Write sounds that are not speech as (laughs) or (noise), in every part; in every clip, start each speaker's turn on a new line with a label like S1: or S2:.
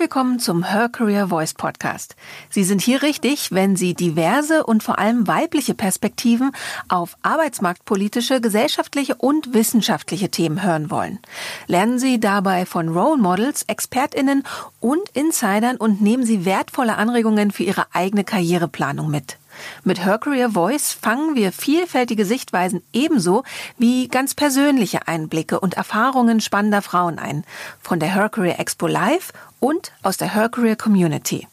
S1: willkommen zum Her Career Voice Podcast. Sie sind hier richtig, wenn Sie diverse und vor allem weibliche Perspektiven auf arbeitsmarktpolitische, gesellschaftliche und wissenschaftliche Themen hören wollen. Lernen Sie dabei von Role Models, ExpertInnen und Insidern und nehmen Sie wertvolle Anregungen für Ihre eigene Karriereplanung mit. Mit Her Career Voice fangen wir vielfältige Sichtweisen ebenso wie ganz persönliche Einblicke und Erfahrungen spannender Frauen ein. Von der Her Career Expo Live und aus der Her Career Community.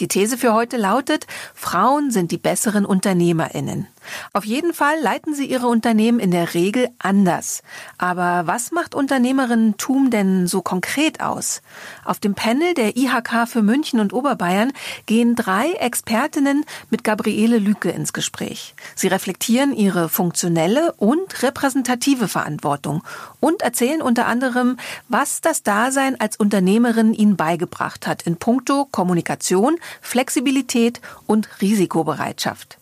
S1: Die These für heute lautet, Frauen sind die besseren Unternehmerinnen. Auf jeden Fall leiten sie ihre Unternehmen in der Regel anders. Aber was macht Unternehmerinnentum denn so konkret aus? Auf dem Panel der IHK für München und Oberbayern gehen drei Expertinnen mit Gabriele Lücke ins Gespräch. Sie reflektieren ihre funktionelle und repräsentative Verantwortung und erzählen unter anderem, was das Dasein als Unternehmerin ihnen beigebracht hat in puncto Kommunikation, Flexibilität und Risikobereitschaft.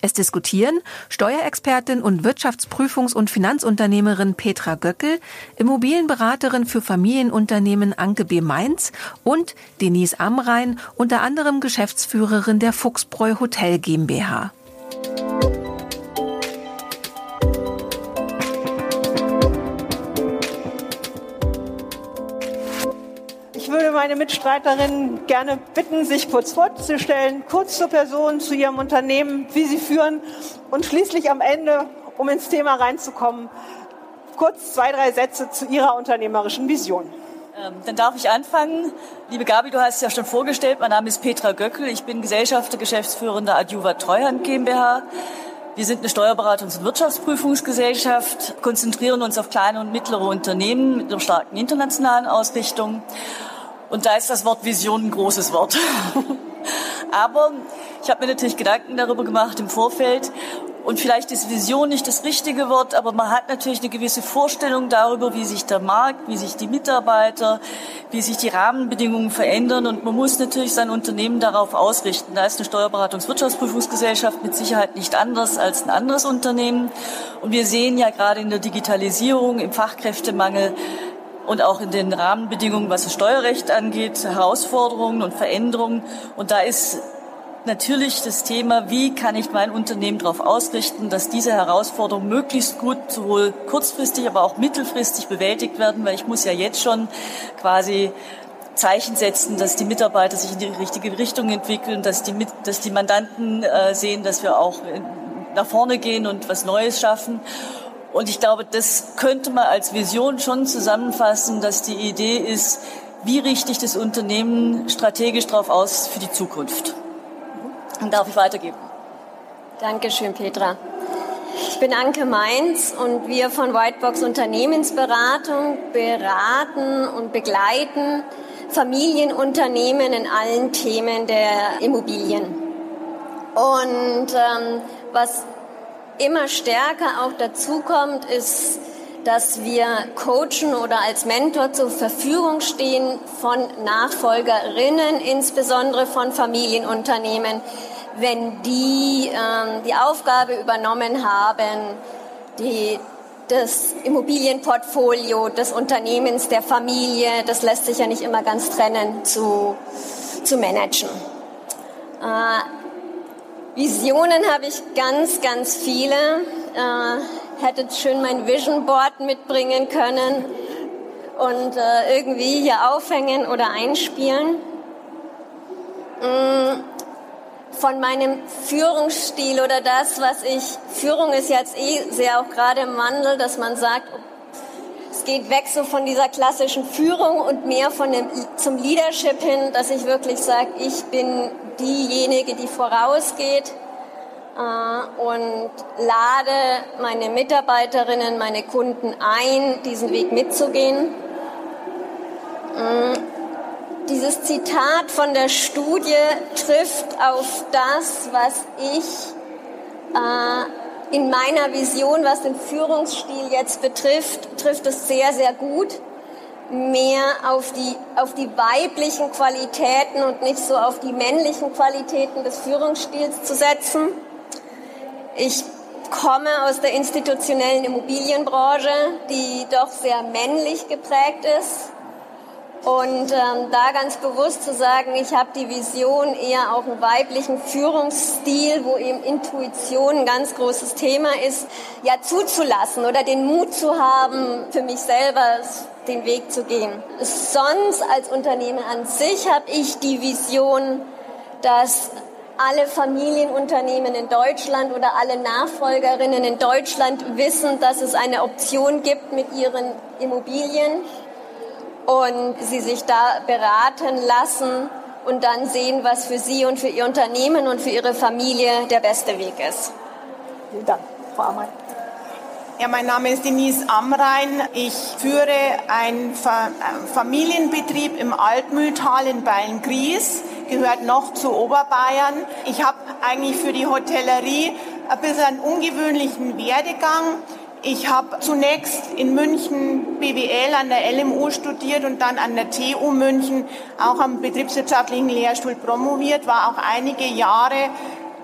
S1: Es diskutieren Steuerexpertin und Wirtschaftsprüfungs- und Finanzunternehmerin Petra Göckel, Immobilienberaterin für Familienunternehmen Anke B. Mainz und Denise Amrein, unter anderem Geschäftsführerin der Fuchsbräu Hotel GmbH.
S2: Meine Mitstreiterinnen gerne bitten, sich kurz vorzustellen, kurz zur Person, zu ihrem Unternehmen, wie sie führen und schließlich am Ende, um ins Thema reinzukommen, kurz zwei, drei Sätze zu ihrer unternehmerischen Vision.
S3: Ähm, dann darf ich anfangen. Liebe Gabi, du hast es ja schon vorgestellt. Mein Name ist Petra Göckel. Ich bin Gesellschafter, Geschäftsführender Adjuva Treuhand GmbH. Wir sind eine Steuerberatungs- und Wirtschaftsprüfungsgesellschaft, konzentrieren uns auf kleine und mittlere Unternehmen mit einer starken internationalen Ausrichtung und da ist das Wort Vision ein großes Wort. (laughs) Aber ich habe mir natürlich Gedanken darüber gemacht im Vorfeld. Und vielleicht ist Vision nicht das richtige Wort, aber man hat natürlich eine gewisse Vorstellung darüber, wie sich der Markt, wie sich die Mitarbeiter, wie sich die Rahmenbedingungen verändern. Und man muss natürlich sein Unternehmen darauf ausrichten. Da ist eine Steuerberatungs-Wirtschaftsprüfungsgesellschaft mit Sicherheit nicht anders als ein anderes Unternehmen. Und wir sehen ja gerade in der Digitalisierung, im Fachkräftemangel, und auch in den Rahmenbedingungen, was das Steuerrecht angeht, Herausforderungen und Veränderungen. Und da ist natürlich das Thema, wie kann ich mein Unternehmen darauf ausrichten, dass diese Herausforderungen möglichst gut sowohl kurzfristig, aber auch mittelfristig bewältigt werden, weil ich muss ja jetzt schon quasi Zeichen setzen, dass die Mitarbeiter sich in die richtige Richtung entwickeln, dass die, dass die Mandanten äh, sehen, dass wir auch nach vorne gehen und was Neues schaffen. Und ich glaube, das könnte man als Vision schon zusammenfassen, dass die Idee ist, wie richte ich das Unternehmen strategisch darauf aus für die Zukunft. Und darf ich weitergeben.
S4: Dankeschön, Petra. Ich bin Anke Mainz und wir von Whitebox Unternehmensberatung beraten und begleiten Familienunternehmen in allen Themen der Immobilien. Und ähm, was immer stärker auch dazu kommt, ist, dass wir coachen oder als Mentor zur Verfügung stehen von Nachfolgerinnen, insbesondere von Familienunternehmen, wenn die ähm, die Aufgabe übernommen haben, die, das Immobilienportfolio des Unternehmens, der Familie, das lässt sich ja nicht immer ganz trennen, zu, zu managen. Äh, Visionen habe ich ganz, ganz viele. Äh, hätte schön mein Vision Board mitbringen können und äh, irgendwie hier aufhängen oder einspielen. Mm, von meinem Führungsstil oder das, was ich, Führung ist jetzt eh sehr auch gerade im Wandel, dass man sagt, es geht weg so von dieser klassischen Führung und mehr von dem, zum Leadership hin, dass ich wirklich sage, ich bin diejenige, die vorausgeht äh, und lade meine Mitarbeiterinnen, meine Kunden ein, diesen Weg mitzugehen. Mm, dieses Zitat von der Studie trifft auf das, was ich äh, in meiner Vision, was den Führungsstil jetzt betrifft, trifft es sehr, sehr gut mehr auf die, auf die weiblichen Qualitäten und nicht so auf die männlichen Qualitäten des Führungsstils zu setzen. Ich komme aus der institutionellen Immobilienbranche, die doch sehr männlich geprägt ist. Und ähm, da ganz bewusst zu sagen, ich habe die Vision eher auch einen weiblichen Führungsstil, wo eben Intuition ein ganz großes Thema ist, ja zuzulassen oder den Mut zu haben, für mich selber den Weg zu gehen. Sonst als Unternehmen an sich habe ich die Vision, dass alle Familienunternehmen in Deutschland oder alle Nachfolgerinnen in Deutschland wissen, dass es eine Option gibt mit ihren Immobilien und sie sich da beraten lassen und dann sehen, was für sie und für ihr Unternehmen und für ihre Familie der beste Weg ist.
S2: Vielen Dank, Frau Amrein.
S5: Ja, mein Name ist Denise Amrein. Ich führe einen Familienbetrieb im Altmühltal in Beilngries, gehört noch zu Oberbayern. Ich habe eigentlich für die Hotellerie ein bisschen einen ungewöhnlichen Werdegang. Ich habe zunächst in München BWL an der LMU studiert und dann an der TU München auch am betriebswirtschaftlichen Lehrstuhl promoviert, war auch einige Jahre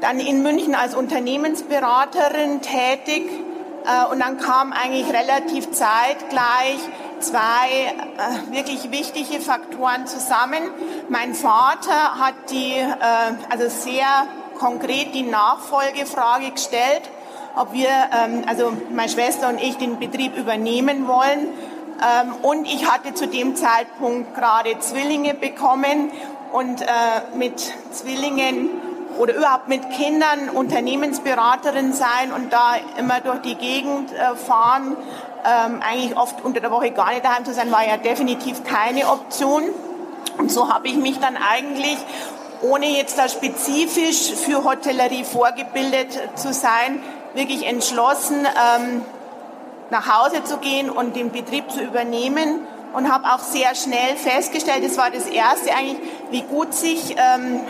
S5: dann in München als Unternehmensberaterin tätig. Äh, und dann kam eigentlich relativ zeitgleich zwei äh, wirklich wichtige Faktoren zusammen. Mein Vater hat die, äh, also sehr konkret die Nachfolgefrage gestellt ob wir, ähm, also meine Schwester und ich, den Betrieb übernehmen wollen. Ähm, und ich hatte zu dem Zeitpunkt gerade Zwillinge bekommen und mit Zwillingen oder überhaupt mit Kindern Unternehmensberaterin sein und da immer durch die Gegend äh, fahren, ähm, eigentlich oft unter der Woche gar nicht daheim zu sein, war ja definitiv keine Option. Und so habe ich mich dann eigentlich, ohne jetzt da spezifisch für Hotellerie vorgebildet zu sein, wirklich entschlossen, ähm, nach Hause zu gehen und den Betrieb zu übernehmen und habe auch sehr schnell festgestellt, das war das Erste eigentlich, wie gut sich ähm,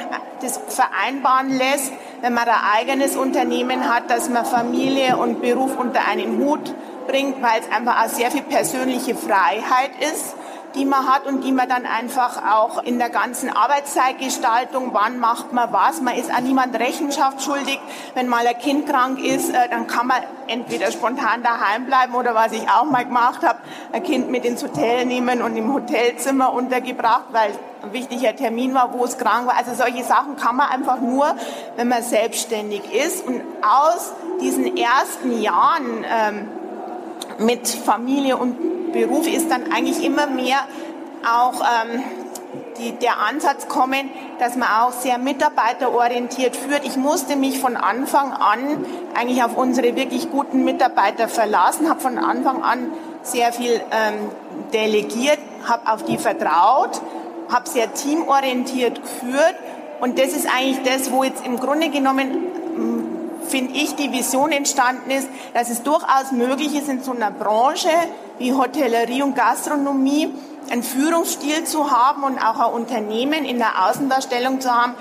S5: das vereinbaren lässt, wenn man ein eigenes Unternehmen hat, dass man Familie und Beruf unter einen Hut bringt, weil es einfach auch sehr viel persönliche Freiheit ist die man hat und die man dann einfach auch in der ganzen Arbeitszeitgestaltung, wann macht man was, man ist an niemand Rechenschaft schuldig. Wenn mal ein Kind krank ist, äh, dann kann man entweder spontan daheim bleiben oder was ich auch mal gemacht habe, ein Kind mit ins Hotel nehmen und im Hotelzimmer untergebracht, weil ein wichtiger Termin war, wo es krank war. Also solche Sachen kann man einfach nur, wenn man selbstständig ist. Und aus diesen ersten Jahren ähm, mit Familie und Beruf ist dann eigentlich immer mehr auch ähm, die, der Ansatz kommen, dass man auch sehr mitarbeiterorientiert führt. Ich musste mich von Anfang an eigentlich auf unsere wirklich guten Mitarbeiter verlassen, habe von Anfang an sehr viel ähm, delegiert, habe auf die vertraut, habe sehr teamorientiert geführt und das ist eigentlich das, wo jetzt im Grunde genommen finde ich, die Vision entstanden ist, dass es durchaus möglich ist, in so einer Branche wie Hotellerie und Gastronomie einen Führungsstil zu haben und auch ein Unternehmen in der Außendarstellung zu haben,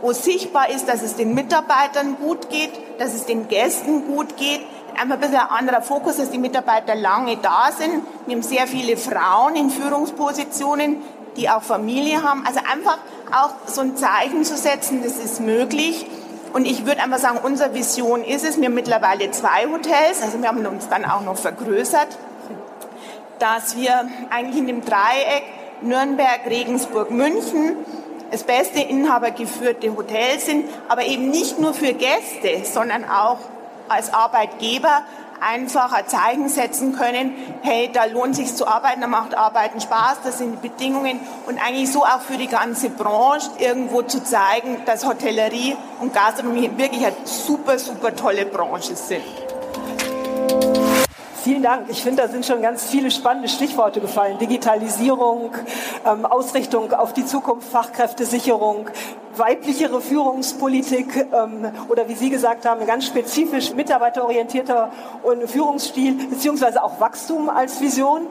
S5: wo sichtbar ist, dass es den Mitarbeitern gut geht, dass es den Gästen gut geht. Einfach ein bisschen ein anderer Fokus, dass die Mitarbeiter lange da sind. Wir haben sehr viele Frauen in Führungspositionen, die auch Familie haben. Also einfach auch so ein Zeichen zu setzen, das ist möglich. Und ich würde einfach sagen, unsere Vision ist es, wir haben mittlerweile zwei Hotels, also wir haben uns dann auch noch vergrößert, dass wir eigentlich in dem Dreieck Nürnberg, Regensburg, München das beste inhabergeführte Hotel sind, aber eben nicht nur für Gäste, sondern auch als Arbeitgeber einfach ein Zeichen setzen können, hey, da lohnt sich zu arbeiten, da macht Arbeiten Spaß, das sind die Bedingungen und eigentlich so auch für die ganze Branche irgendwo zu zeigen, dass Hotellerie und Gastronomie wirklich eine super, super tolle Branche sind.
S2: Vielen Dank. Ich finde, da sind schon ganz viele spannende Stichworte gefallen. Digitalisierung, ähm, Ausrichtung auf die Zukunft, Fachkräftesicherung, weiblichere Führungspolitik ähm, oder wie Sie gesagt haben, ganz spezifisch mitarbeiterorientierter Führungsstil beziehungsweise auch Wachstum als Vision.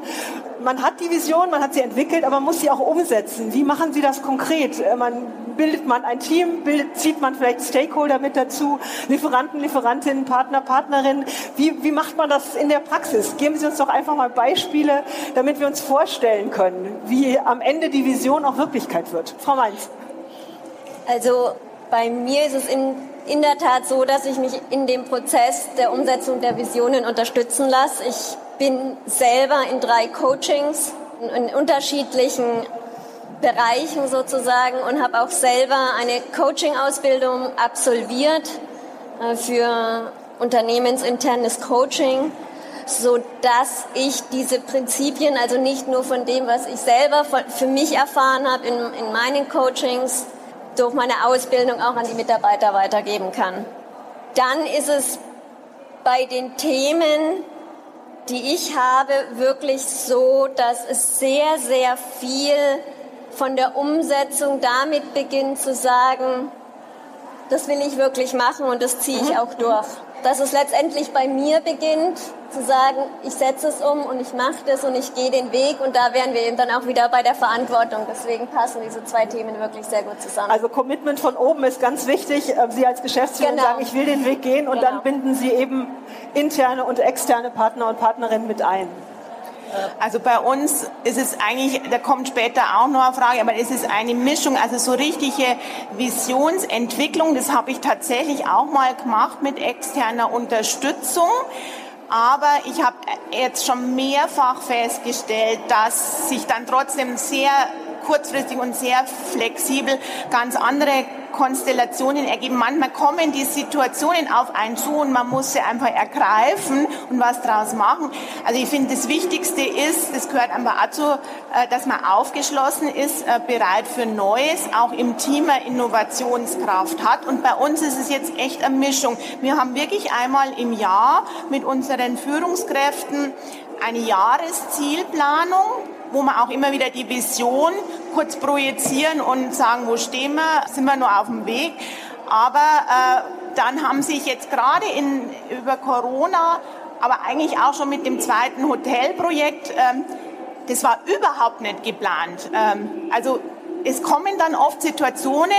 S2: Man hat die Vision, man hat sie entwickelt, aber man muss sie auch umsetzen. Wie machen Sie das konkret? Äh, man bildet man ein Team, bildet, zieht man vielleicht Stakeholder mit dazu, Lieferanten, Lieferantinnen, Partner, Partnerinnen. Wie, wie macht man das in der Praxis? Geben Sie uns doch einfach mal Beispiele, damit wir uns vorstellen können, wie am Ende die Vision auch Wirklichkeit wird. Frau Mainz.
S4: Also bei mir ist es in, in der Tat so, dass ich mich in dem Prozess der Umsetzung der Visionen unterstützen lasse. Ich bin selber in drei Coachings in unterschiedlichen Bereichen sozusagen und habe auch selber eine Coaching-Ausbildung absolviert äh, für unternehmensinternes Coaching, so dass ich diese Prinzipien, also nicht nur von dem, was ich selber für mich erfahren habe in, in meinen Coachings, durch meine Ausbildung auch an die Mitarbeiter weitergeben kann. Dann ist es bei den Themen, die ich habe, wirklich so, dass es sehr, sehr viel von der Umsetzung damit beginnt zu sagen, das will ich wirklich machen und das ziehe ich mhm. auch durch dass es letztendlich bei mir beginnt, zu sagen, ich setze es um und ich mache das und ich gehe den Weg und da wären wir eben dann auch wieder bei der Verantwortung. Deswegen passen diese zwei Themen wirklich sehr gut zusammen.
S2: Also Commitment von oben ist ganz wichtig. Ähm, Sie als Geschäftsführer genau. sagen, ich will den Weg gehen und genau. dann binden Sie eben interne und externe Partner und Partnerinnen mit ein.
S5: Also bei uns ist es eigentlich, da kommt später auch noch eine Frage, aber es ist eine Mischung, also so richtige Visionsentwicklung, das habe ich tatsächlich auch mal gemacht mit externer Unterstützung. Aber ich habe jetzt schon mehrfach festgestellt, dass sich dann trotzdem sehr kurzfristig und sehr flexibel ganz andere Konstellationen ergeben. Manchmal kommen die Situationen auf einen zu und man muss sie einfach ergreifen und was draus machen. Also ich finde, das Wichtigste ist, das gehört einfach dazu, äh, dass man aufgeschlossen ist, äh, bereit für Neues, auch im Team eine Innovationskraft hat. Und bei uns ist es jetzt echt eine Mischung. Wir haben wirklich einmal im Jahr mit unseren Führungskräften eine Jahreszielplanung wo wir auch immer wieder die Vision kurz projizieren und sagen, wo stehen wir, sind wir nur auf dem Weg. Aber äh, dann haben sich jetzt gerade in, über Corona, aber eigentlich auch schon mit dem zweiten Hotelprojekt, ähm, das war überhaupt nicht geplant. Ähm, also es kommen dann oft Situationen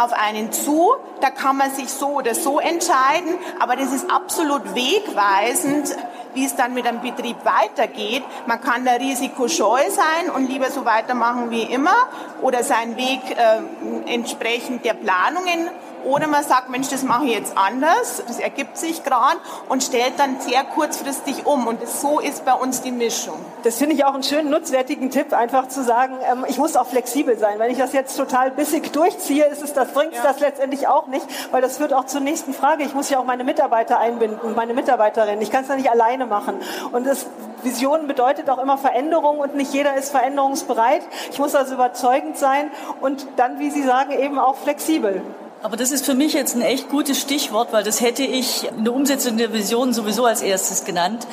S5: auf einen zu, da kann man sich so oder so entscheiden, aber das ist absolut wegweisend, wie es dann mit einem Betrieb weitergeht. Man kann da risikoscheu sein und lieber so weitermachen wie immer oder seinen Weg äh, entsprechend der Planungen oder man sagt, Mensch, das mache ich jetzt anders, das ergibt sich gerade und stellt dann sehr kurzfristig um. Und das, so ist bei uns die Mischung.
S2: Das finde ich auch einen schönen, nutzwertigen Tipp, einfach zu sagen, ähm, ich muss auch flexibel sein. Wenn ich das jetzt total bissig durchziehe, ist es, das bringt ja. das letztendlich auch nicht, weil das führt auch zur nächsten Frage. Ich muss ja auch meine Mitarbeiter einbinden, meine Mitarbeiterinnen. Ich kann es ja nicht alleine machen. Und das Vision bedeutet auch immer Veränderung und nicht jeder ist veränderungsbereit. Ich muss also überzeugend sein und dann, wie Sie sagen, eben auch flexibel.
S3: Aber das ist für mich jetzt ein echt gutes Stichwort, weil das hätte ich in der Umsetzung der Vision sowieso als erstes genannt.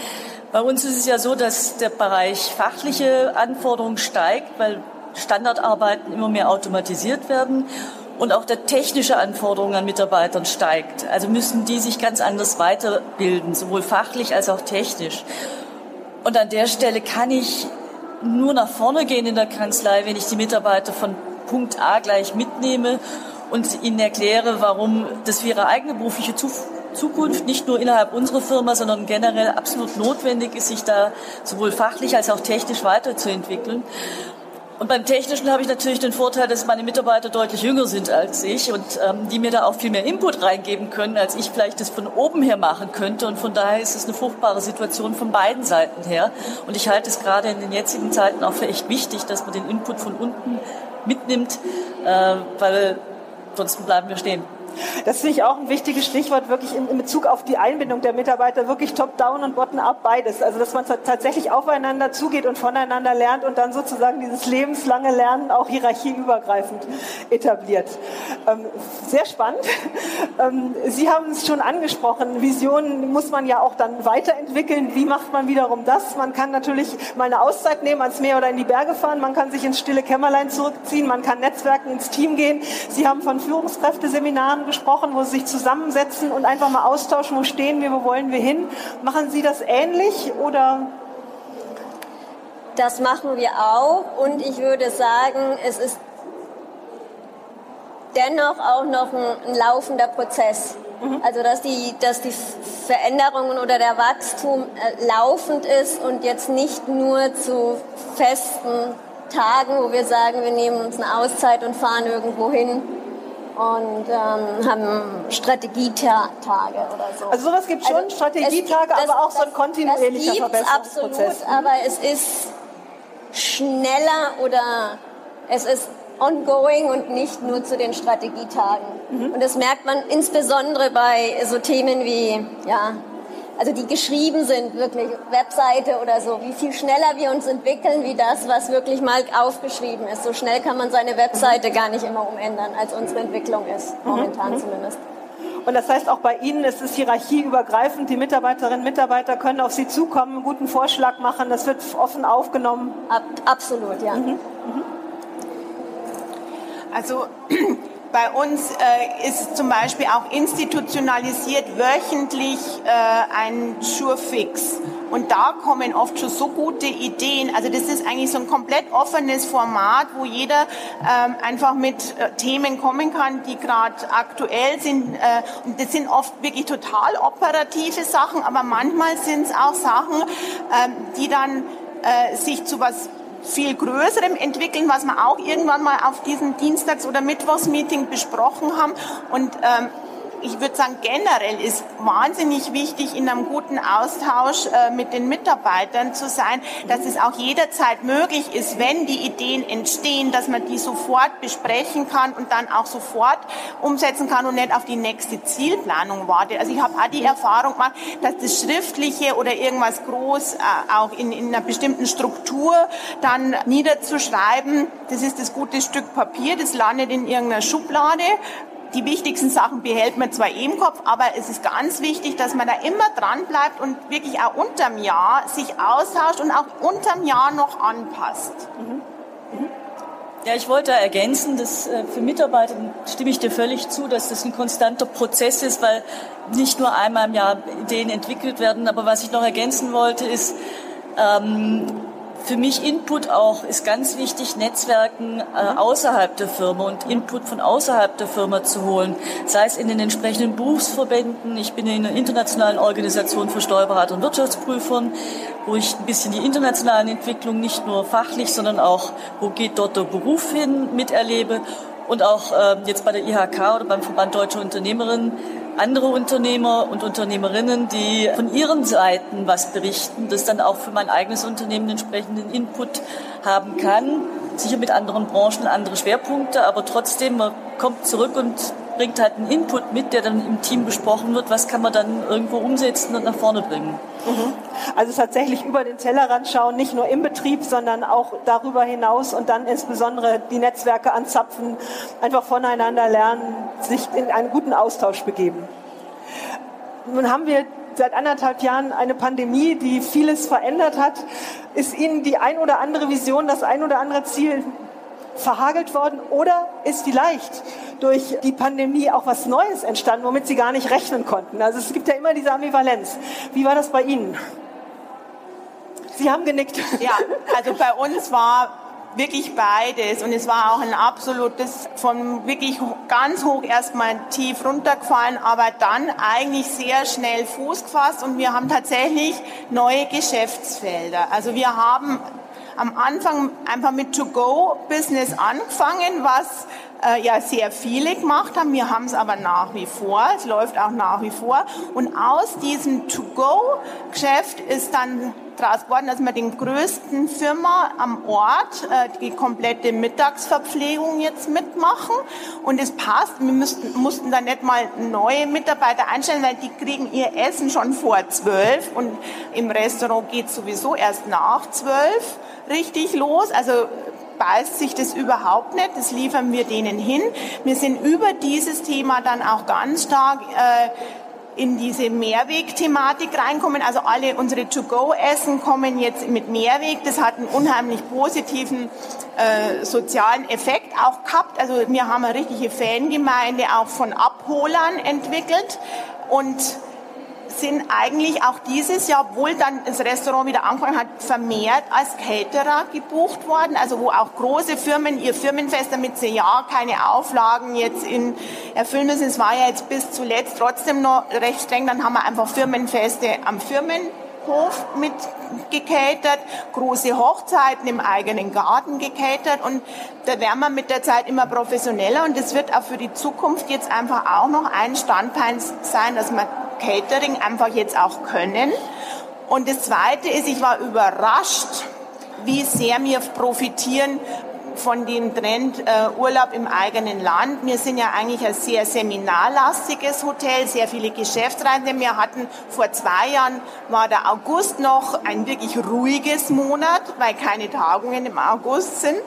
S3: Bei uns ist es ja so, dass der Bereich fachliche Anforderungen steigt, weil Standardarbeiten immer mehr automatisiert werden und auch der technische Anforderungen an Mitarbeitern steigt. Also müssen die sich ganz anders weiterbilden, sowohl fachlich als auch technisch. Und an der Stelle kann ich nur nach vorne gehen in der Kanzlei, wenn ich die Mitarbeiter von Punkt A gleich mitnehme und ihnen erkläre, warum das für ihre eigene berufliche Zukunft nicht nur innerhalb unserer Firma, sondern generell absolut notwendig ist, sich da sowohl fachlich als auch technisch weiterzuentwickeln. Und beim Technischen habe ich natürlich den Vorteil, dass meine Mitarbeiter deutlich jünger sind als ich und ähm, die mir da auch viel mehr Input reingeben können, als ich vielleicht das von oben her machen könnte. Und von daher ist es eine fruchtbare Situation von beiden Seiten her. Und ich halte es gerade in den jetzigen Zeiten auch für echt wichtig, dass man den Input von unten mitnimmt, äh, weil Ansonsten bleiben wir stehen.
S2: Das finde ich auch ein wichtiges Stichwort, wirklich in, in Bezug auf die Einbindung der Mitarbeiter, wirklich top-down und bottom-up beides. Also, dass man tatsächlich aufeinander zugeht und voneinander lernt und dann sozusagen dieses lebenslange Lernen auch hierarchieübergreifend etabliert. Ähm, sehr spannend. (laughs) Ähm, Sie haben es schon angesprochen, Visionen muss man ja auch dann weiterentwickeln. Wie macht man wiederum das? Man kann natürlich mal eine Auszeit nehmen, ans Meer oder in die Berge fahren, man kann sich ins stille Kämmerlein zurückziehen, man kann Netzwerken ins Team gehen. Sie haben von Führungskräfteseminaren Gesprochen, wo Sie sich zusammensetzen und einfach mal austauschen, wo stehen wir, wo wollen wir hin. Machen Sie das ähnlich oder?
S4: Das machen wir auch und ich würde sagen, es ist dennoch auch noch ein, ein laufender Prozess. Mhm. Also dass die, dass die Veränderungen oder der Wachstum äh, laufend ist und jetzt nicht nur zu festen Tagen, wo wir sagen, wir nehmen uns eine Auszeit und fahren irgendwo hin, und ähm, haben Strategietage oder so.
S2: Also sowas gibt schon, also Strategietage, das, aber auch so ein kontinuierlicher
S4: das Verbesserungsprozess. Absolut, aber es ist schneller oder Es ist ongoing und nicht nur zu den Strategietagen. Mhm. Und das merkt man insbesondere bei so Themen wie, ja, also die geschrieben sind, wirklich Webseite oder so, wie viel schneller wir uns entwickeln, wie das, was wirklich mal aufgeschrieben ist. So schnell kann man seine Webseite gar nicht immer umändern, als unsere Entwicklung ist, mhm. momentan mhm. zumindest.
S2: Und das heißt auch bei Ihnen ist es hierarchieübergreifend. Die Mitarbeiterinnen und Mitarbeiter können auf Sie zukommen, einen guten Vorschlag machen. Das wird offen aufgenommen.
S4: Ab, absolut, ja. Mhm. Mhm.
S5: Also (clears throat) bei uns äh, ist zum Beispiel auch institutionalisiert wöchentlich äh, ein Surefix. Und da kommen oft schon so gute Ideen. Also das ist eigentlich so ein komplett offenes Format, wo jeder ähm, einfach mit äh, Themen kommen kann, die gerade aktuell sind. Äh, und das sind oft wirklich total operative Sachen, aber manchmal sind es auch Sachen, ähm, die dann äh, sich zu was viel Größerem entwickeln, was wir auch irgendwann mal auf diesem Dienstags- oder Mittwochsmeeting besprochen haben. Und ähm, ich würde sagen, generell ist wahnsinnig wichtig, in einem guten Austausch äh, mit den Mitarbeitern zu sein, dass es auch jederzeit möglich ist, wenn die Ideen entstehen, dass man die sofort besprechen kann und dann auch sofort umsetzen kann und nicht auf die nächste Zielplanung wartet. Also ich habe auch die Erfahrung gemacht, dass das Schriftliche oder irgendwas groß äh, auch in, in einer bestimmten Struktur dann niederzuschreiben, das ist das gute Stück Papier, das landet in irgendeiner Schublade die wichtigsten Sachen behält man zwar im Kopf, aber es ist ganz wichtig, dass man da immer dran bleibt und wirklich auch unterm Jahr sich austauscht und auch unterm Jahr noch anpasst. Mhm.
S3: Mhm. Ja, ich wollte ergänzen, dass äh, für Mitarbeiter stimme ich dir völlig zu, dass das ein konstanter Prozess ist, weil nicht nur einmal im Jahr Ideen entwickelt werden. Aber was ich noch ergänzen wollte, ist, ähm, für mich Input auch ist ganz wichtig, Netzwerken äh, außerhalb der Firma und Input von außerhalb der Firma zu holen. Sei es in den entsprechenden Berufsverbänden. Ich bin in einer internationalen Organisation für Steuerberater und Wirtschaftsprüfern, wo ich ein bisschen die internationalen Entwicklungen nicht nur fachlich, sondern auch, wo geht dort der Beruf hin, miterlebe. Und auch äh, jetzt bei der IHK oder beim Verband Deutsche Unternehmerinnen andere Unternehmer und Unternehmerinnen, die von ihren Seiten was berichten, das dann auch für mein eigenes Unternehmen entsprechenden Input haben kann. Sicher mit anderen Branchen andere Schwerpunkte, aber trotzdem, man kommt zurück und bringt halt einen Input mit, der dann im Team besprochen wird, was kann man dann irgendwo umsetzen und nach vorne bringen.
S2: Mhm. Also tatsächlich über den Tellerrand schauen, nicht nur im Betrieb, sondern auch darüber hinaus und dann insbesondere die Netzwerke anzapfen, einfach voneinander lernen, sich in einen guten Austausch begeben. Nun haben wir seit anderthalb Jahren eine Pandemie, die vieles verändert hat. Ist Ihnen die ein oder andere Vision, das ein oder andere Ziel verhagelt worden oder ist vielleicht durch die Pandemie auch was Neues entstanden, womit Sie gar nicht rechnen konnten? Also es gibt ja immer diese Ambivalenz. Wie war das bei Ihnen? Sie haben genickt.
S5: Ja, also bei uns war wirklich beides und es war auch ein absolutes von wirklich ganz hoch erstmal tief runtergefallen, aber dann eigentlich sehr schnell Fuß gefasst und wir haben tatsächlich neue Geschäftsfelder. Also wir haben am Anfang einfach mit To-Go-Business angefangen, was äh, ja sehr viele gemacht haben. Wir haben es aber nach wie vor. Es läuft auch nach wie vor. Und aus diesem To-Go-Geschäft ist dann daraus geworden, dass wir den größten Firma am Ort äh, die komplette Mittagsverpflegung jetzt mitmachen. Und es passt. Wir müssten, mussten da nicht mal neue Mitarbeiter einstellen, weil die kriegen ihr Essen schon vor zwölf. Und im Restaurant geht sowieso erst nach zwölf richtig los. Also beißt sich das überhaupt nicht. Das liefern wir denen hin. Wir sind über dieses Thema dann auch ganz stark äh, in diese Mehrweg-Thematik reinkommen. Also alle unsere To-Go-Essen kommen jetzt mit Mehrweg. Das hat einen unheimlich positiven äh, sozialen Effekt auch gehabt. Also wir haben eine richtige Fangemeinde auch von Abholern entwickelt und sind eigentlich auch dieses Jahr, obwohl dann das Restaurant wieder angefangen hat, vermehrt als Caterer gebucht worden. Also wo auch große Firmen ihr Firmenfest, damit sie ja keine Auflagen jetzt in erfüllen müssen. Es war ja jetzt bis zuletzt trotzdem noch recht streng. Dann haben wir einfach Firmenfeste am Firmenhof mit gecatert, große Hochzeiten im eigenen Garten gecatert und da werden wir mit der Zeit immer professioneller und das wird auch für die Zukunft jetzt einfach auch noch ein Standbein sein, dass man Catering einfach jetzt auch können. Und das Zweite ist, ich war überrascht, wie sehr wir profitieren von dem Trend äh, Urlaub im eigenen Land. Wir sind ja eigentlich ein sehr seminarlastiges Hotel, sehr viele Geschäftsreisende. Wir hatten vor zwei Jahren, war der August noch ein wirklich ruhiges Monat, weil keine Tagungen im August sind.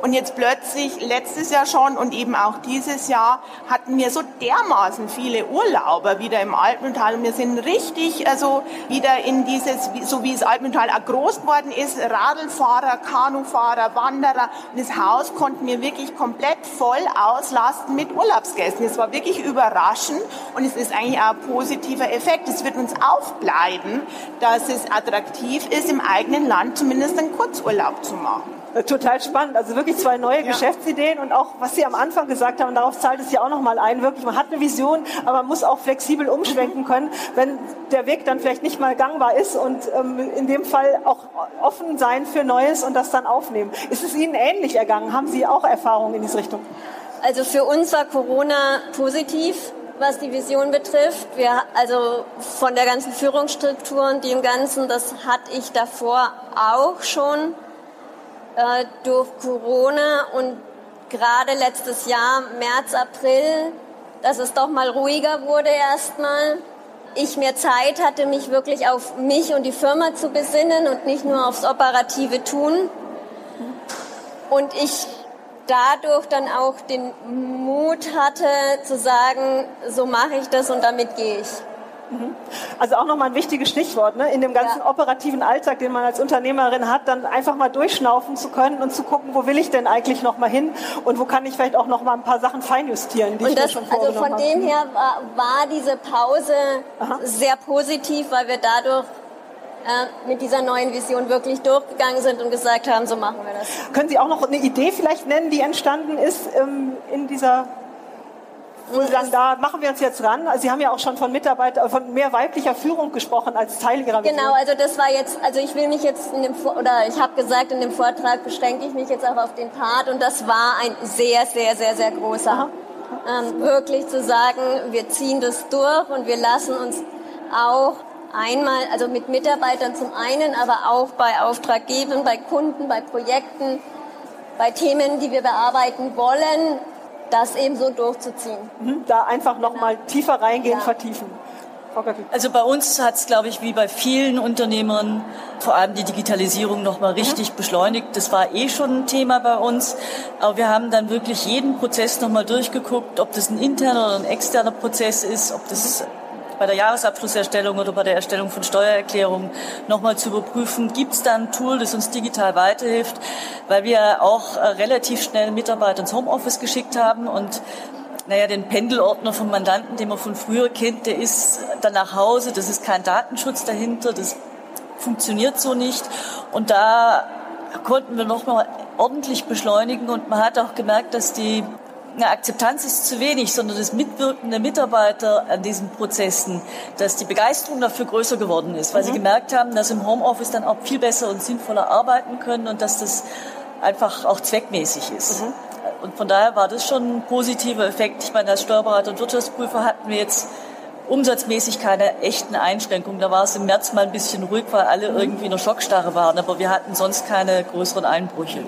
S5: Und jetzt plötzlich, letztes Jahr schon und eben auch dieses Jahr, hatten wir so dermaßen viele Urlauber wieder im Alpental. Und wir sind richtig, also wieder in dieses, so wie es Alpental auch groß geworden ist, Radlfahrer, Kanufahrer, Wanderer. Und das Haus konnten wir wirklich komplett voll auslasten mit Urlaubsgästen. Es war wirklich überraschend und es ist eigentlich auch ein positiver Effekt. Es wird uns auch bleiben, dass es attraktiv ist, im eigenen Land zumindest einen Kurzurlaub zu machen.
S2: Äh, total spannend. Also wirklich zwei neue ja. Geschäftsideen und auch, was Sie am Anfang gesagt haben, darauf zahlt es ja auch nochmal ein. Wirklich, man hat eine Vision, aber man muss auch flexibel umschwenken können, wenn der Weg dann vielleicht nicht mal gangbar ist und ähm, in dem Fall auch offen sein für Neues und das dann aufnehmen. Ist es Ihnen ähnlich ergangen? Haben Sie auch Erfahrungen in diese Richtung?
S4: Also für uns war Corona positiv was die Vision betrifft. Wir, also von der ganzen Führungsstruktur und dem Ganzen, das hatte ich davor auch schon äh, durch Corona und gerade letztes Jahr, März, April, dass es doch mal ruhiger wurde erstmal. Ich mehr Zeit hatte, mich wirklich auf mich und die Firma zu besinnen und nicht nur aufs operative Tun. Und ich dadurch dann auch den Mut hatte zu sagen, so mache ich das und damit gehe ich.
S2: Mhm. Also auch nochmal ein wichtiges Stichwort, ne? in dem ganzen ja. operativen Alltag, den man als Unternehmerin hat, dann einfach mal durchschnaufen zu können und zu gucken, wo will ich denn eigentlich nochmal hin und wo kann ich vielleicht auch nochmal ein paar Sachen feinjustieren,
S4: die und ich das, schon Also von dem her war, war diese Pause Aha. sehr positiv, weil wir dadurch äh, mit dieser neuen Vision wirklich durchgegangen sind und gesagt haben, so machen wir das.
S2: Können Sie auch noch eine Idee vielleicht nennen, die entstanden ist ähm, in dieser wo Sie sagen, da machen wir uns jetzt ran. Also Sie haben ja auch schon von Mitarbeiter, von mehr weiblicher Führung gesprochen als Teil Ihrer
S4: Vision. Genau, also das war jetzt, also ich will mich jetzt in dem, oder ich habe gesagt, in dem Vortrag beschränke ich mich jetzt auch auf den Part und das war ein sehr, sehr, sehr, sehr großer. Ähm, wirklich zu sagen, wir ziehen das durch und wir lassen uns auch einmal, also mit Mitarbeitern zum einen, aber auch bei Auftraggebern, bei Kunden, bei Projekten, bei Themen, die wir bearbeiten wollen, das eben so durchzuziehen.
S2: Mhm, da einfach nochmal ja. tiefer reingehen, ja. vertiefen.
S3: Also bei uns hat es, glaube ich, wie bei vielen Unternehmern vor allem die Digitalisierung nochmal richtig mhm. beschleunigt. Das war eh schon ein Thema bei uns, aber wir haben dann wirklich jeden Prozess nochmal durchgeguckt, ob das ein interner oder ein externer Prozess ist, ob das bei der Jahresabschlusserstellung oder bei der Erstellung von Steuererklärungen nochmal zu überprüfen, gibt es da ein Tool, das uns digital weiterhilft, weil wir auch äh, relativ schnell Mitarbeiter ins Homeoffice geschickt haben und naja, den Pendelordner vom Mandanten, den man von früher kennt, der ist dann nach Hause, das ist kein Datenschutz dahinter, das funktioniert so nicht. Und da konnten wir nochmal ordentlich beschleunigen und man hat auch gemerkt, dass die eine Akzeptanz ist zu wenig, sondern das Mitwirken der Mitarbeiter an diesen Prozessen, dass die Begeisterung dafür größer geworden ist, weil mhm. sie gemerkt haben, dass im Homeoffice dann auch viel besser und sinnvoller arbeiten können und dass das einfach auch zweckmäßig ist. Mhm. Und von daher war das schon ein positiver Effekt. Ich meine, als Steuerberater und Wirtschaftsprüfer hatten wir jetzt umsatzmäßig keine echten Einschränkungen. Da war es im März mal ein bisschen ruhig, weil alle mhm. irgendwie in der Schockstarre waren, aber wir hatten sonst keine größeren Einbrüche.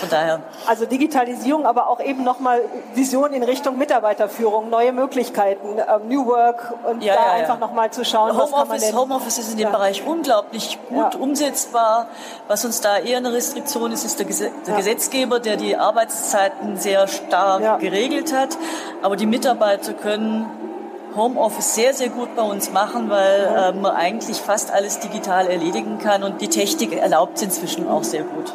S3: Von daher.
S2: Also Digitalisierung, aber auch eben nochmal Vision in Richtung Mitarbeiterführung, neue Möglichkeiten, ähm, New Work und ja, da ja, einfach ja. nochmal zu schauen,
S3: Homeoffice, was kann man denn, Homeoffice ist in dem Bereich unglaublich gut umsetzbar. Was uns da eher eine Restriktion ist, ist der, Ges der Gesetzgeber, der die Arbeitszeiten sehr stark geregelt hat. Aber die Mitarbeiter können Homeoffice sehr, sehr gut bei uns machen, weil ähm, man eigentlich fast alles digital erledigen kann und die Technik erlaubt es inzwischen auch sehr gut.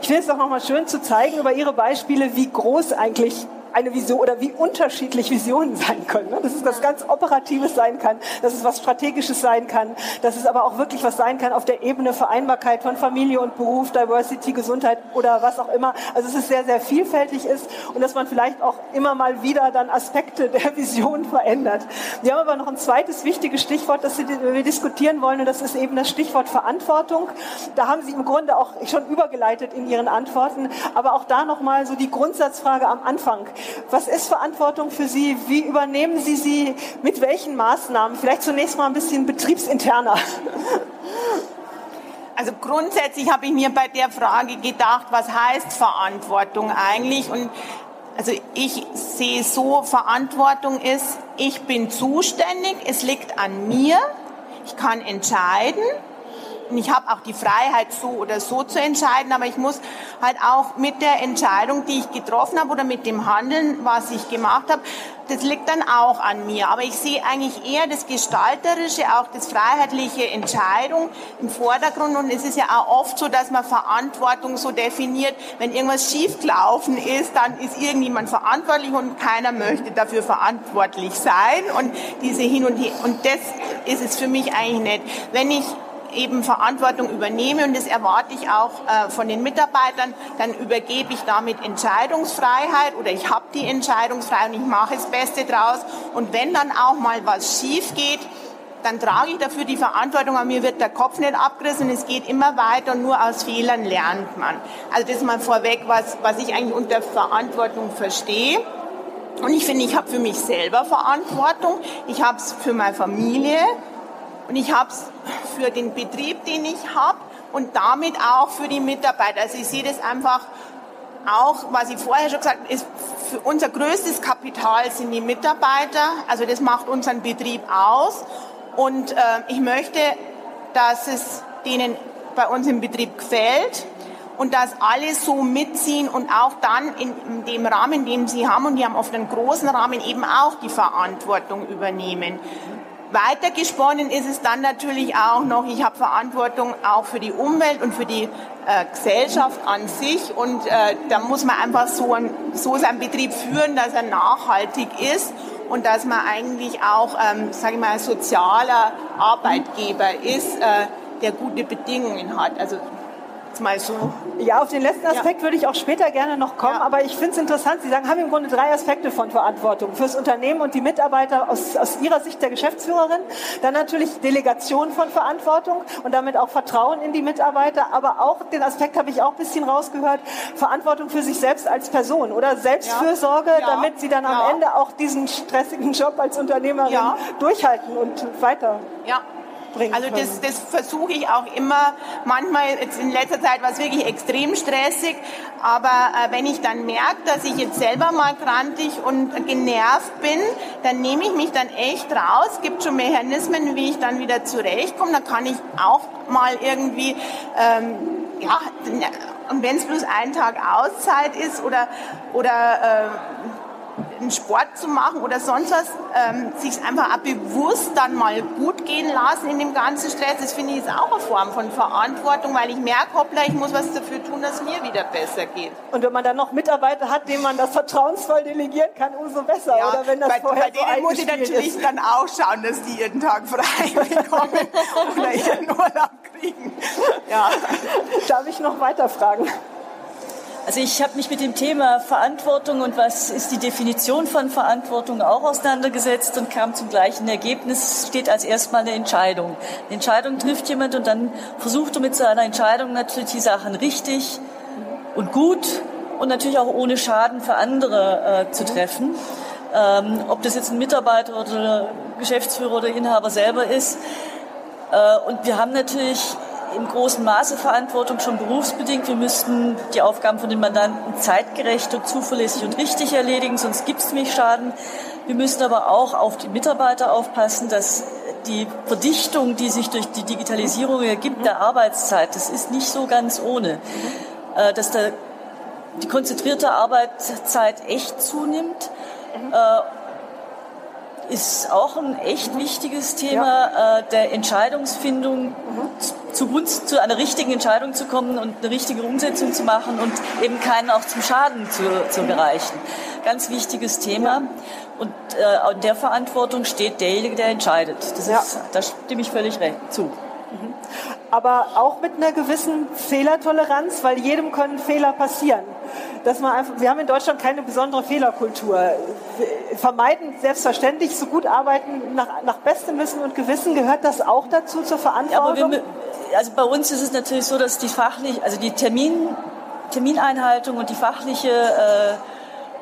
S2: Ich finde es doch nochmal schön zu zeigen über Ihre Beispiele, wie groß eigentlich eine Vision oder wie unterschiedlich Visionen sein können. Ne? Dass es was ganz Operatives sein kann, dass es was Strategisches sein kann, dass es aber auch wirklich was sein kann auf der Ebene Vereinbarkeit von Familie und Beruf, Diversity, Gesundheit oder was auch immer. Also dass es sehr, sehr vielfältig ist und dass man vielleicht auch immer mal wieder dann Aspekte der (laughs) Vision verändert. Wir haben aber noch ein zweites wichtiges Stichwort, das wir diskutieren wollen und das ist eben das Stichwort Verantwortung. Da haben Sie im Grunde auch schon übergeleitet in Ihren Antworten, aber auch da nochmal so die Grundsatzfrage am Anfang. Was ist Verantwortung für Sie? Wie übernehmen Sie sie? Mit welchen Maßnahmen? Vielleicht zunächst mal ein bisschen betriebsinterner.
S5: Also grundsätzlich habe ich mir bei der Frage gedacht, was heißt Verantwortung eigentlich? Und also ich sehe so, Verantwortung ist, ich bin zuständig, es liegt an mir, ich kann entscheiden ich habe auch die Freiheit, so oder so zu entscheiden, aber ich muss halt auch mit der Entscheidung, die ich getroffen habe oder mit dem Handeln, was ich gemacht habe, das liegt dann auch an mir. Aber ich sehe eigentlich eher das Gestalterische, auch das freiheitliche Entscheidung im Vordergrund. Und es ist ja auch oft so, dass man Verantwortung so definiert, wenn irgendwas schiefgelaufen ist, dann ist irgendjemand verantwortlich und keiner möchte dafür verantwortlich sein. Und diese Hin und Her. Und das ist es für mich eigentlich nicht. Wenn ich eben Verantwortung übernehme und das erwarte ich auch äh, von den Mitarbeitern, dann übergebe ich damit Entscheidungsfreiheit oder ich habe die Entscheidungsfreiheit und ich mache das Beste draus. Und wenn dann auch mal was schief geht, dann trage ich dafür die Verantwortung, aber mir wird der Kopf nicht abgerissen es geht immer weiter und nur aus Fehlern lernt man. Also das mal vorweg, was, was ich eigentlich unter Verantwortung verstehe. Und ich finde, ich habe für mich selber Verantwortung. Ich habe es für meine Familie, und ich habe es für den Betrieb, den ich habe und damit auch für die Mitarbeiter. Also ich sehe das einfach auch, was ich vorher schon gesagt habe, ist für unser größtes Kapital sind die Mitarbeiter. Also das macht unseren Betrieb aus. Und äh, ich möchte, dass es denen bei uns im Betrieb gefällt und dass alle so mitziehen und auch dann in dem Rahmen, den sie haben, und die haben oft einen großen Rahmen, eben auch die Verantwortung übernehmen. Weitergesponnen ist es dann natürlich auch noch, ich habe Verantwortung auch für die Umwelt und für die äh, Gesellschaft an sich und äh, da muss man einfach so, ein, so seinen Betrieb führen, dass er nachhaltig ist und dass man eigentlich auch, ähm, sage ich mal, sozialer Arbeitgeber ist, äh, der gute Bedingungen hat. Also jetzt mal so.
S2: Ja, auf den letzten Aspekt ja. würde ich auch später gerne noch kommen, ja. aber ich finde es interessant. Sie sagen, haben im Grunde drei Aspekte von Verantwortung. Fürs Unternehmen und die Mitarbeiter aus, aus Ihrer Sicht der Geschäftsführerin. Dann natürlich Delegation von Verantwortung und damit auch Vertrauen in die Mitarbeiter. Aber auch den Aspekt habe ich auch ein bisschen rausgehört, Verantwortung für sich selbst als Person oder Selbstfürsorge, ja. damit Sie dann am Ende auch diesen stressigen Job als Unternehmerin durchhalten und weiter.
S5: Ja bringen Also das, das versuche ich auch immer. Manchmal, jetzt in letzter Zeit war es wirklich extrem stressig, aber äh, wenn ich dann merke, dass ich jetzt selber mal krantig und genervt bin, dann nehme ich mich dann echt raus. Es gibt schon Mechanismen, wie ich dann wieder zurechtkomme. Dann kann ich auch mal irgendwie, ähm, ja, und wenn es bloß ein Tag Auszeit ist oder, oder äh, einen Sport zu machen oder sonst was, ähm, sich einfach auch bewusst dann mal gut gehen lassen in dem ganzen Stress, das finde ich ist auch eine Form von Verantwortung, weil ich merke, hoppla, ich muss was dafür tun, dass mir wieder besser geht.
S2: Und wenn man dann noch Mitarbeiter hat, denen man das vertrauensvoll delegieren kann, umso besser.
S5: Ja,
S2: oder wenn das
S5: bei,
S2: vorher
S5: bei denen so muss ich natürlich ist. dann auch schauen, dass die jeden Tag frei (laughs) bekommen oder ihren Urlaub kriegen.
S2: Ja. Darf ich noch weiter fragen?
S3: Also ich habe mich mit dem Thema Verantwortung und was ist die Definition von Verantwortung auch auseinandergesetzt und kam zum gleichen Ergebnis. Es steht als erstmal eine Entscheidung. Eine Entscheidung trifft jemand und dann versucht er mit seiner Entscheidung natürlich die Sachen richtig und gut und natürlich auch ohne Schaden für andere äh, zu treffen. Ähm, ob das jetzt ein Mitarbeiter oder Geschäftsführer oder Inhaber selber ist. Äh, und wir haben natürlich in großem Maße Verantwortung schon berufsbedingt. Wir müssten die Aufgaben von den Mandanten zeitgerecht und zuverlässig und richtig erledigen, sonst gibt es nämlich Schaden. Wir müssen aber auch auf die Mitarbeiter aufpassen, dass die Verdichtung, die sich durch die Digitalisierung ergibt, der Arbeitszeit, das ist nicht so ganz ohne. Äh, dass da die konzentrierte Arbeitszeit echt zunimmt äh, ist auch ein echt wichtiges Thema ja. äh, der Entscheidungsfindung, mhm. zugunsten zu einer richtigen Entscheidung zu kommen und eine richtige Umsetzung zu machen und eben keinen auch zum Schaden zu, zu gereichen. Ganz wichtiges Thema. Ja. Und äh, in der Verantwortung steht derjenige, der entscheidet. Das ja. ist, da stimme ich völlig recht zu. Mhm.
S2: Aber auch mit einer gewissen Fehlertoleranz, weil jedem können Fehler passieren dass man einfach, wir haben in Deutschland keine besondere Fehlerkultur. Wir vermeiden selbstverständlich so gut arbeiten nach, nach bestem Wissen und Gewissen. Gehört das auch dazu zur Verantwortung?
S3: Ja, wir, also bei uns ist es natürlich so, dass die fachlich, also die Termin, Termineinhaltung und die fachliche äh,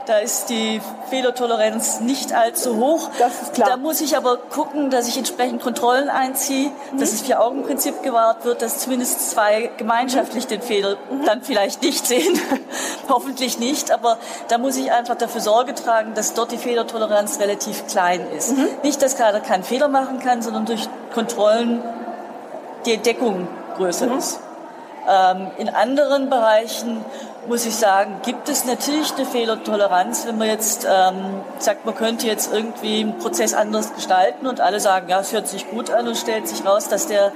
S3: Da ist die Fehlertoleranz nicht allzu hoch.
S2: Das ist klar.
S3: Da muss ich aber gucken, dass ich entsprechend Kontrollen einziehe, mhm. dass das Vier-Augen-Prinzip gewahrt wird, dass zumindest zwei gemeinschaftlich den Fehler mhm. dann vielleicht nicht sehen. (laughs) Hoffentlich nicht. Aber da muss ich einfach dafür Sorge tragen, dass dort die Fehlertoleranz relativ klein ist. Mhm. Nicht, dass keiner keinen Fehler machen kann, sondern durch Kontrollen die Entdeckung größer mhm. ist. Ähm, in anderen Bereichen muss ich sagen, gibt es natürlich eine Fehlertoleranz, wenn man jetzt ähm, sagt, man könnte jetzt irgendwie einen Prozess anders gestalten und alle sagen, ja, es hört sich gut an und stellt sich raus, dass der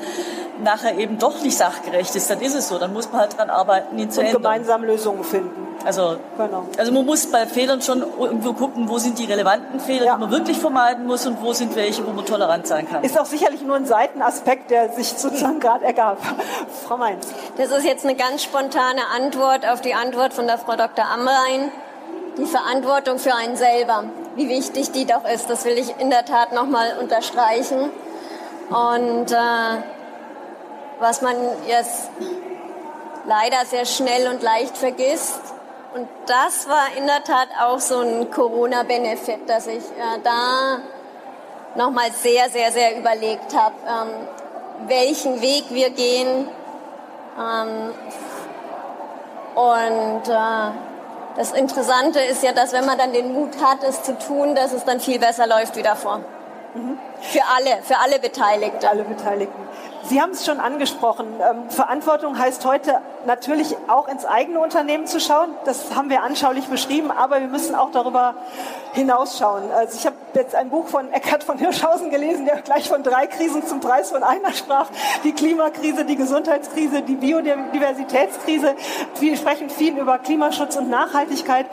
S3: nachher eben doch nicht sachgerecht ist, dann ist es so. Dann muss man halt dran arbeiten, ihn zu
S2: und
S3: ändern.
S2: gemeinsam Lösungen finden.
S3: Also, genau. also man muss bei Fehlern schon irgendwo gucken, wo sind die relevanten Fehler, ja. die man wirklich vermeiden muss und wo sind welche, wo man tolerant sein kann.
S2: Ist auch sicherlich nur ein Seitenaspekt, der sich sozusagen gerade ergab. (laughs) Frau Mainz.
S4: Das ist jetzt eine ganz spontane Antwort auf die Antwort von der Frau Dr. Amrein. Die Verantwortung für einen selber, wie wichtig die doch ist, das will ich in der Tat nochmal unterstreichen. Und äh, was man jetzt leider sehr schnell und leicht vergisst, und das war in der Tat auch so ein Corona-Benefit, dass ich äh, da nochmal sehr, sehr, sehr überlegt habe, ähm, welchen Weg wir gehen. Ähm, und äh, das Interessante ist ja, dass wenn man dann den Mut hat, es zu tun, dass es dann viel besser läuft wie davor. Mhm. Für alle, für alle Beteiligten.
S2: Alle Beteiligten. Sie haben es schon angesprochen. Ähm, Verantwortung heißt heute natürlich auch ins eigene Unternehmen zu schauen. Das haben wir anschaulich beschrieben, aber wir müssen auch darüber hinausschauen. Also ich habe jetzt ein Buch von Eckhard von Hirschhausen gelesen, der gleich von drei Krisen zum Preis von einer sprach. Die Klimakrise, die Gesundheitskrise, die Biodiversitätskrise. Wir sprechen viel über Klimaschutz und Nachhaltigkeit.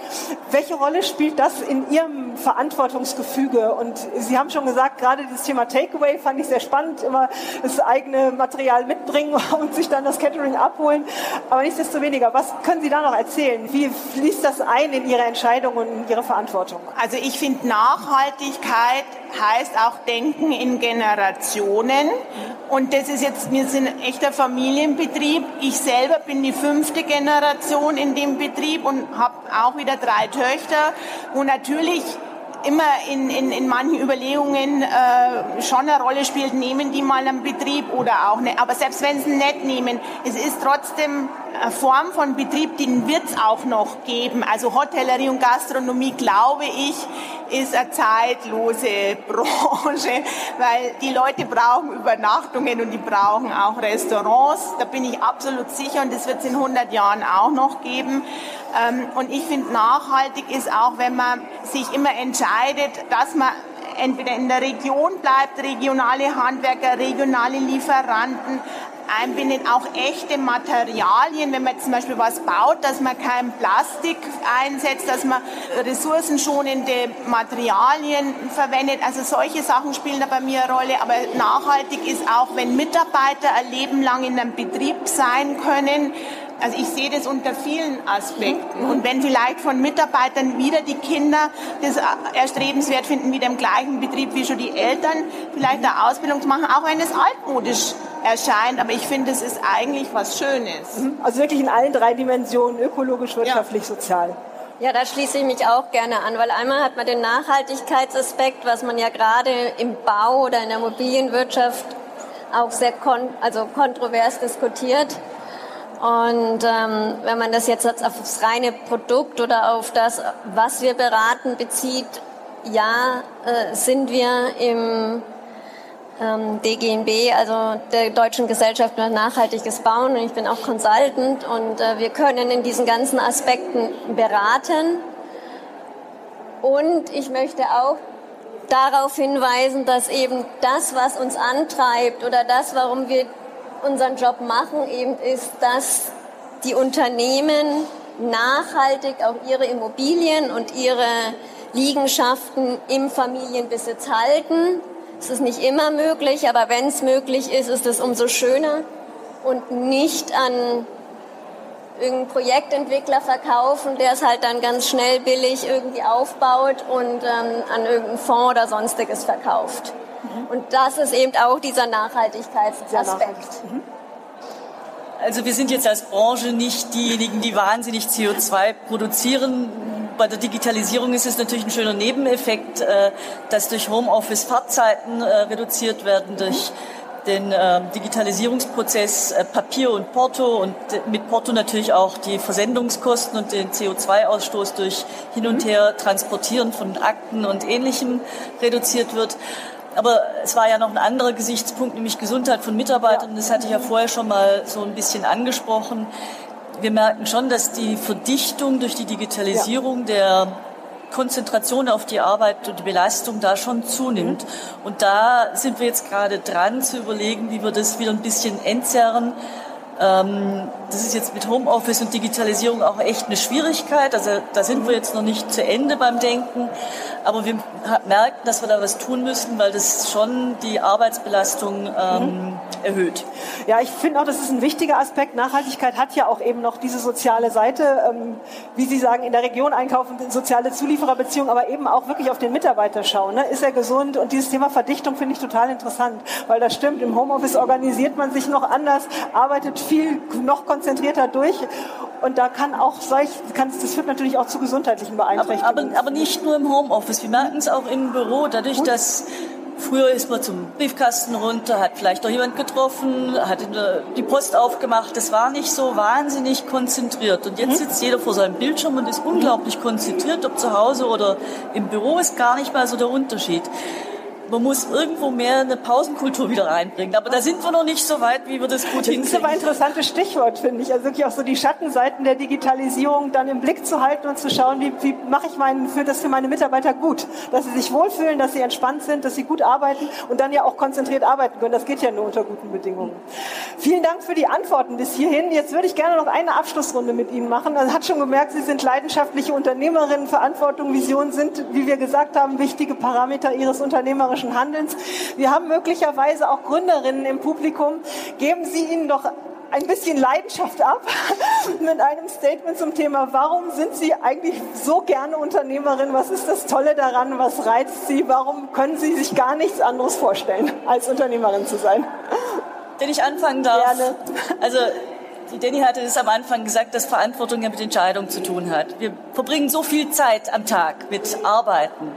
S2: Welche Rolle spielt das in Ihrem Verantwortungsgefüge? Und Sie haben schon gesagt, gerade dieses Thema Takeaway fand ich sehr spannend, immer das eigene Material mitbringen (laughs) und sich dann das Catering abholen. Aber nichtsdestoweniger, was können Sie da noch erzählen? Wie fließt das ein in Ihre Entscheidungen und in Ihre Verantwortung?
S5: Also ich finde, Nachhaltigkeit heißt auch Denken in Generationen. Und das ist jetzt, wir sind ein echter Familienbetrieb. Ich selber bin die fünfte Generation in dem Betrieb und habe auch wieder drei Töchter, wo natürlich immer in, in, in manchen Überlegungen äh, schon eine Rolle spielt, nehmen die mal einen Betrieb oder auch nicht. Aber selbst wenn sie nicht nehmen, es ist trotzdem eine Form von Betrieb, den wird es auch noch geben. Also Hotellerie und Gastronomie, glaube ich, ist eine zeitlose (laughs) Branche, weil die Leute brauchen Übernachtungen und die brauchen auch Restaurants. Da bin ich absolut sicher und das wird es in 100 Jahren auch noch geben. Ähm, und ich finde, nachhaltig ist auch, wenn man sich immer entscheidet, dass man entweder in der Region bleibt, regionale Handwerker, regionale Lieferanten, einbindet, auch echte Materialien, wenn man zum Beispiel was baut, dass man kein Plastik einsetzt, dass man ressourcenschonende Materialien verwendet. Also solche Sachen spielen da bei mir eine Rolle. Aber nachhaltig ist auch, wenn Mitarbeiter ein Leben lang in einem Betrieb sein können, also ich sehe das unter vielen Aspekten. Und wenn vielleicht von Mitarbeitern wieder die Kinder das erstrebenswert finden, wieder im gleichen Betrieb wie schon die Eltern, vielleicht eine Ausbildung zu machen, auch wenn es altmodisch erscheint. Aber ich finde, es ist eigentlich was Schönes.
S2: Mhm. Also wirklich in allen drei Dimensionen, ökologisch, wirtschaftlich, ja. sozial.
S4: Ja, da schließe ich mich auch gerne an, weil einmal hat man den Nachhaltigkeitsaspekt, was man ja gerade im Bau oder in der Immobilienwirtschaft auch sehr kon also kontrovers diskutiert. Und ähm, wenn man das jetzt auf das reine Produkt oder auf das, was wir beraten, bezieht, ja, äh, sind wir im ähm, DGNB, also der Deutschen Gesellschaft für nachhaltiges Bauen. Und ich bin auch Consultant und äh, wir können in diesen ganzen Aspekten beraten. Und ich möchte auch darauf hinweisen, dass eben das, was uns antreibt oder das, warum wir unseren Job machen, eben ist, dass die Unternehmen nachhaltig auch ihre Immobilien und ihre Liegenschaften im Familienbesitz halten. Es ist nicht immer möglich, aber wenn es möglich ist, ist es umso schöner und nicht an irgendeinen Projektentwickler verkaufen, der es halt dann ganz schnell billig irgendwie aufbaut und ähm, an irgendeinen Fonds oder sonstiges verkauft. Und das ist eben auch dieser Nachhaltigkeitsaspekt. Mhm.
S3: Also wir sind jetzt als Branche nicht diejenigen, die wahnsinnig CO2 produzieren. bei der Digitalisierung ist es natürlich ein schöner Nebeneffekt, äh, dass durch Homeoffice Fahrtzeiten äh, reduziert werden, durch den äh, Digitalisierungsprozess Papier und Porto und mit Porto natürlich auch die Versendungskosten und den CO2-Ausstoß durch Hin und Her transportieren von Akten und Ähnlichem reduziert wird. Aber es war ja noch ein anderer Gesichtspunkt, nämlich Gesundheit von Mitarbeitern. Das hatte ich ja vorher schon mal so ein bisschen angesprochen. Wir merken schon, dass die Verdichtung durch die Digitalisierung der Konzentration auf die Arbeit und die Belastung da schon zunimmt. Mhm. Und da sind wir jetzt gerade dran zu überlegen, wie wir das wieder ein bisschen entzerren. Ähm, das ist jetzt mit Homeoffice und Digitalisierung auch echt eine Schwierigkeit. Also da sind wir jetzt noch nicht zu Ende beim Denken. Aber wir merken, dass wir da was tun müssen, weil das schon die Arbeitsbelastung ähm, mhm. erhöht.
S2: Ja, ich finde auch, das ist ein wichtiger Aspekt. Nachhaltigkeit hat ja auch eben noch diese soziale Seite, ähm, wie Sie sagen, in der Region einkaufen, soziale Zuliefererbeziehungen, aber eben auch wirklich auf den Mitarbeiter schauen. Ne? Ist er gesund? Und dieses Thema Verdichtung finde ich total interessant, weil das stimmt. Im Homeoffice organisiert man sich noch anders, arbeitet viel noch konzentrierter durch. Und da kann auch solch, kann, das führt natürlich auch zu gesundheitlichen Beeinträchtigungen.
S3: Aber, aber, aber nicht nur im Homeoffice. Wir merken es auch im Büro, dadurch, Gut. dass Früher ist man zum Briefkasten runter, hat vielleicht noch jemand getroffen, hat die Post aufgemacht. Das war nicht so wahnsinnig konzentriert. Und jetzt mhm. sitzt jeder vor seinem Bildschirm und ist unglaublich konzentriert, ob zu Hause oder im Büro ist gar nicht mal so der Unterschied man muss irgendwo mehr eine Pausenkultur wieder reinbringen. Aber da sind wir noch nicht so weit, wie wir das gut hinkriegen.
S2: Das ist aber ein interessantes Stichwort, finde ich. Also wirklich auch so die Schattenseiten der Digitalisierung dann im Blick zu halten und zu schauen, wie, wie mache ich meinen, für das für meine Mitarbeiter gut. Dass sie sich wohlfühlen, dass sie entspannt sind, dass sie gut arbeiten und dann ja auch konzentriert arbeiten können. Das geht ja nur unter guten Bedingungen. Vielen Dank für die Antworten bis hierhin. Jetzt würde ich gerne noch eine Abschlussrunde mit Ihnen machen. Man hat schon gemerkt, Sie sind leidenschaftliche Unternehmerinnen. Verantwortung, Vision sind, wie wir gesagt haben, wichtige Parameter Ihres unternehmerischen unternehmerischen Handelns. Wir haben möglicherweise auch Gründerinnen im Publikum. Geben Sie ihnen doch ein bisschen Leidenschaft ab (laughs) mit einem Statement zum Thema, warum sind Sie eigentlich so gerne Unternehmerin? Was ist das Tolle daran? Was reizt Sie? Warum können Sie sich gar nichts anderes vorstellen, als Unternehmerin zu sein?
S3: Wenn ich anfangen darf. Gerne. Also, die Danny hatte es am Anfang gesagt, dass Verantwortung ja mit Entscheidung zu tun hat. Wir verbringen so viel Zeit am Tag mit Arbeiten,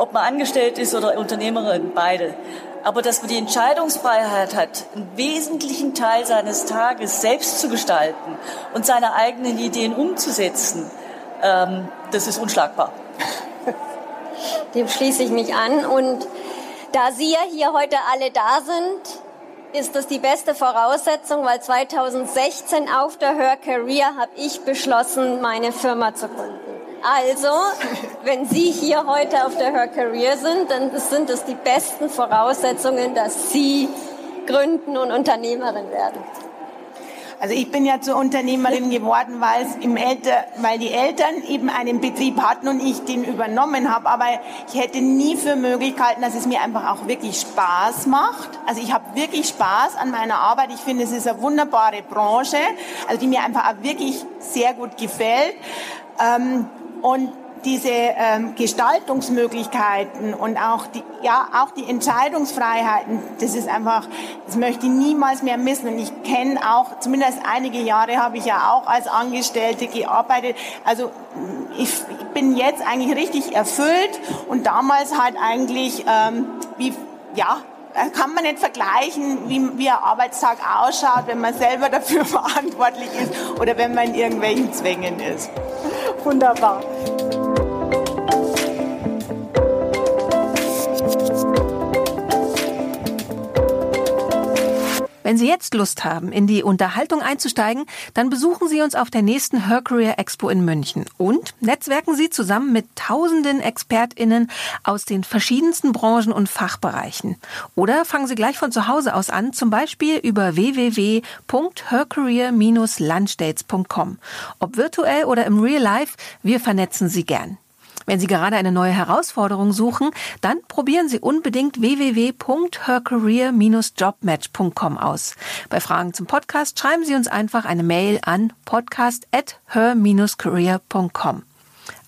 S3: ob man angestellt ist oder Unternehmerin, beide. Aber dass man die Entscheidungsfreiheit hat, einen wesentlichen Teil seines Tages selbst zu gestalten und seine eigenen Ideen umzusetzen, ähm, das ist unschlagbar. (laughs)
S4: Dem schließe ich mich an. Und da Sie ja hier heute alle da sind, ist das die beste Voraussetzung, weil 2016 auf der Her Career habe ich beschlossen, meine Firma zu gründen. Also, wenn Sie hier heute auf der Her Career sind, dann sind es die besten Voraussetzungen, dass Sie gründen und Unternehmerin werden.
S5: Also ich bin ja zur Unternehmerin geworden, weil, es im Elter, weil die Eltern eben einen Betrieb hatten und ich den übernommen habe. Aber ich hätte nie für möglich gehalten, dass es mir einfach auch wirklich Spaß macht. Also ich habe wirklich Spaß an meiner Arbeit. Ich finde, es ist eine wunderbare Branche, also die mir einfach auch wirklich sehr gut gefällt. Ähm, und diese ähm, Gestaltungsmöglichkeiten und auch die, ja, auch die Entscheidungsfreiheiten, das ist einfach, das möchte ich niemals mehr missen. Und ich kenne auch, zumindest einige Jahre habe ich ja auch als Angestellte gearbeitet. Also ich, ich bin jetzt eigentlich richtig erfüllt und damals halt eigentlich, ähm, wie, ja, kann man nicht vergleichen, wie, wie ein Arbeitstag ausschaut, wenn man selber dafür (laughs) verantwortlich ist oder wenn man in irgendwelchen Zwängen ist.
S2: Wunderbar.
S1: Wenn Sie jetzt Lust haben, in die Unterhaltung einzusteigen, dann besuchen Sie uns auf der nächsten Her Career Expo in München und netzwerken Sie zusammen mit tausenden ExpertInnen aus den verschiedensten Branchen und Fachbereichen. Oder fangen Sie gleich von zu Hause aus an, zum Beispiel über www.hercareer-landstates.com. Ob virtuell oder im Real Life, wir vernetzen Sie gern. Wenn Sie gerade eine neue Herausforderung suchen, dann probieren Sie unbedingt www.hercareer-jobmatch.com aus. Bei Fragen zum Podcast schreiben Sie uns einfach eine Mail an podcast@her-career.com.